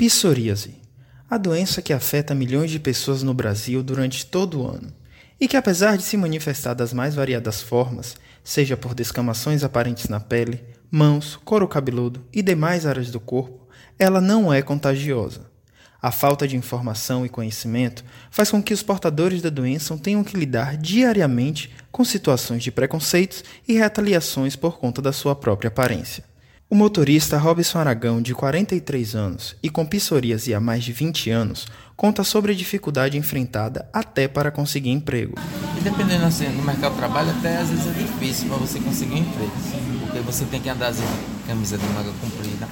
Psoríase, a doença que afeta milhões de pessoas no Brasil durante todo o ano, e que apesar de se manifestar das mais variadas formas, seja por descamações aparentes na pele, mãos, couro cabeludo e demais áreas do corpo, ela não é contagiosa. A falta de informação e conhecimento faz com que os portadores da doença tenham que lidar diariamente com situações de preconceitos e retaliações por conta da sua própria aparência. O motorista Robson Aragão, de 43 anos e com psoríase há mais de 20 anos, conta sobre a dificuldade enfrentada até para conseguir emprego. E dependendo assim, do mercado de trabalho, até às vezes é difícil para você conseguir emprego, porque você tem que andar assim, camisa de manga comprida,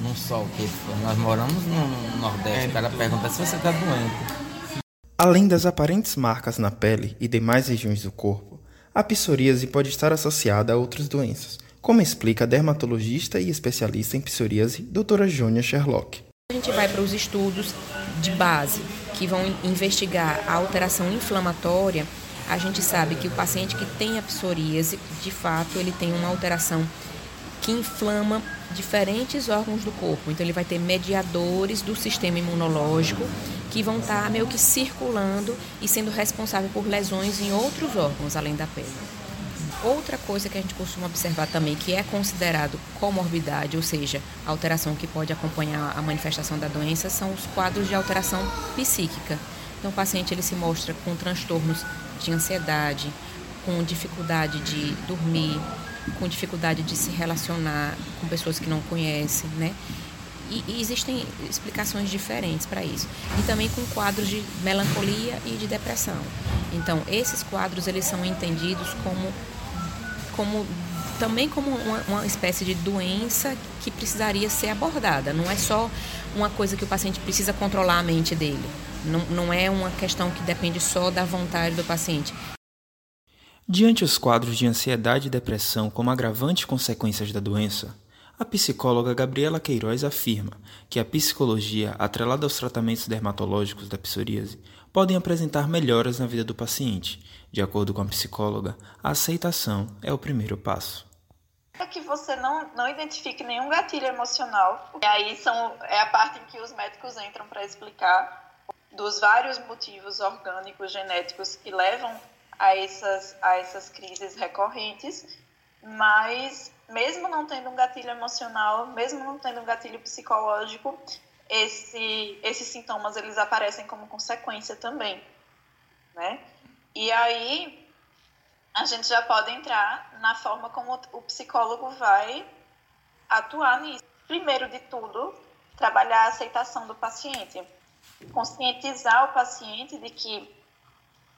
num sol que nós moramos no Nordeste, o cara pergunta se você está doente. Além das aparentes marcas na pele e demais regiões do corpo, a psoríase pode estar associada a outras doenças como explica a dermatologista e especialista em psoríase, doutora Jônia Sherlock. A gente vai para os estudos de base, que vão investigar a alteração inflamatória. A gente sabe que o paciente que tem a psoríase, de fato, ele tem uma alteração que inflama diferentes órgãos do corpo. Então, ele vai ter mediadores do sistema imunológico que vão estar meio que circulando e sendo responsável por lesões em outros órgãos além da pele. Outra coisa que a gente costuma observar também, que é considerado comorbidade, ou seja, alteração que pode acompanhar a manifestação da doença, são os quadros de alteração psíquica. Então, o paciente ele se mostra com transtornos de ansiedade, com dificuldade de dormir, com dificuldade de se relacionar com pessoas que não conhecem, né? E, e existem explicações diferentes para isso. E também com quadros de melancolia e de depressão. Então, esses quadros eles são entendidos como como também como uma, uma, espécie de doença que precisaria ser abordada. Não é só uma coisa que o paciente precisa controlar a mente dele. Não, não é uma questão que depende só da vontade do paciente. Diante os quadros de ansiedade e depressão como agravantes consequências da doença, a psicóloga Gabriela Queiroz afirma que a psicologia, atrelada aos tratamentos dermatológicos da psoríase, podem apresentar melhoras na vida do paciente. De acordo com a psicóloga, a aceitação é o primeiro passo. É que você não, não identifique nenhum gatilho emocional. E aí são, é a parte em que os médicos entram para explicar dos vários motivos orgânicos, genéticos que levam a essas, a essas crises recorrentes, mas mesmo não tendo um gatilho emocional, mesmo não tendo um gatilho psicológico, esse, esses sintomas eles aparecem como consequência também, né? E aí a gente já pode entrar na forma como o psicólogo vai atuar nisso. Primeiro de tudo, trabalhar a aceitação do paciente, conscientizar o paciente de que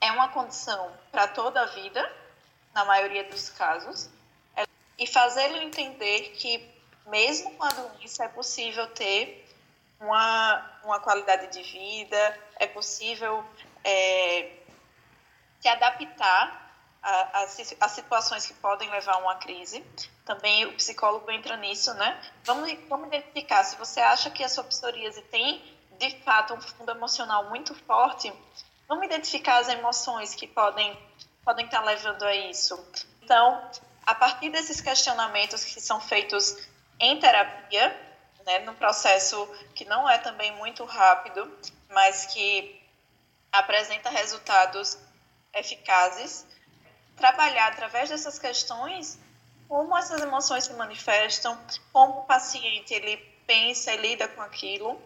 é uma condição para toda a vida, na maioria dos casos, e fazê-lo entender que, mesmo com a doença, é possível ter uma, uma qualidade de vida, é possível é, se adaptar a, situações que podem levar a uma crise. Também o psicólogo entra nisso, né? Vamos, vamos identificar se você acha que a sua psoríase tem, de fato, um fundo emocional muito forte, vamos identificar as emoções que podem, podem estar levando a isso. Então, a partir desses questionamentos que são feitos em terapia, né, num processo que não é também muito rápido, mas que apresenta resultados eficazes, trabalhar através dessas questões como essas emoções se manifestam, como o paciente ele pensa e lida com aquilo,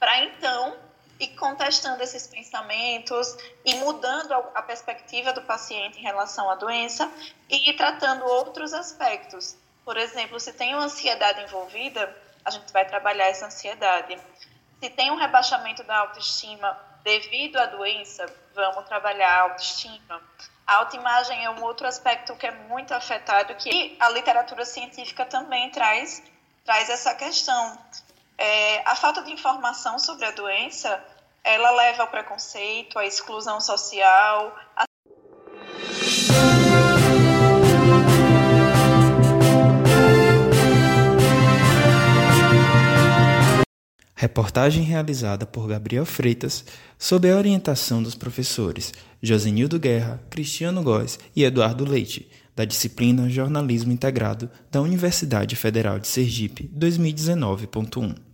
para então e contestando esses pensamentos e mudando a perspectiva do paciente em relação à doença e tratando outros aspectos. Por exemplo, se tem uma ansiedade envolvida, a gente vai trabalhar essa ansiedade. Se tem um rebaixamento da autoestima devido à doença, vamos trabalhar a autoestima. A autoimagem é um outro aspecto que é muito afetado, que a literatura científica também traz, traz essa questão. É, a falta de informação sobre a doença, ela leva ao preconceito, à exclusão social. A... Reportagem realizada por Gabriel Freitas sob a orientação dos professores Josenildo Guerra, Cristiano Góes e Eduardo Leite, da disciplina Jornalismo Integrado da Universidade Federal de Sergipe 2019.1.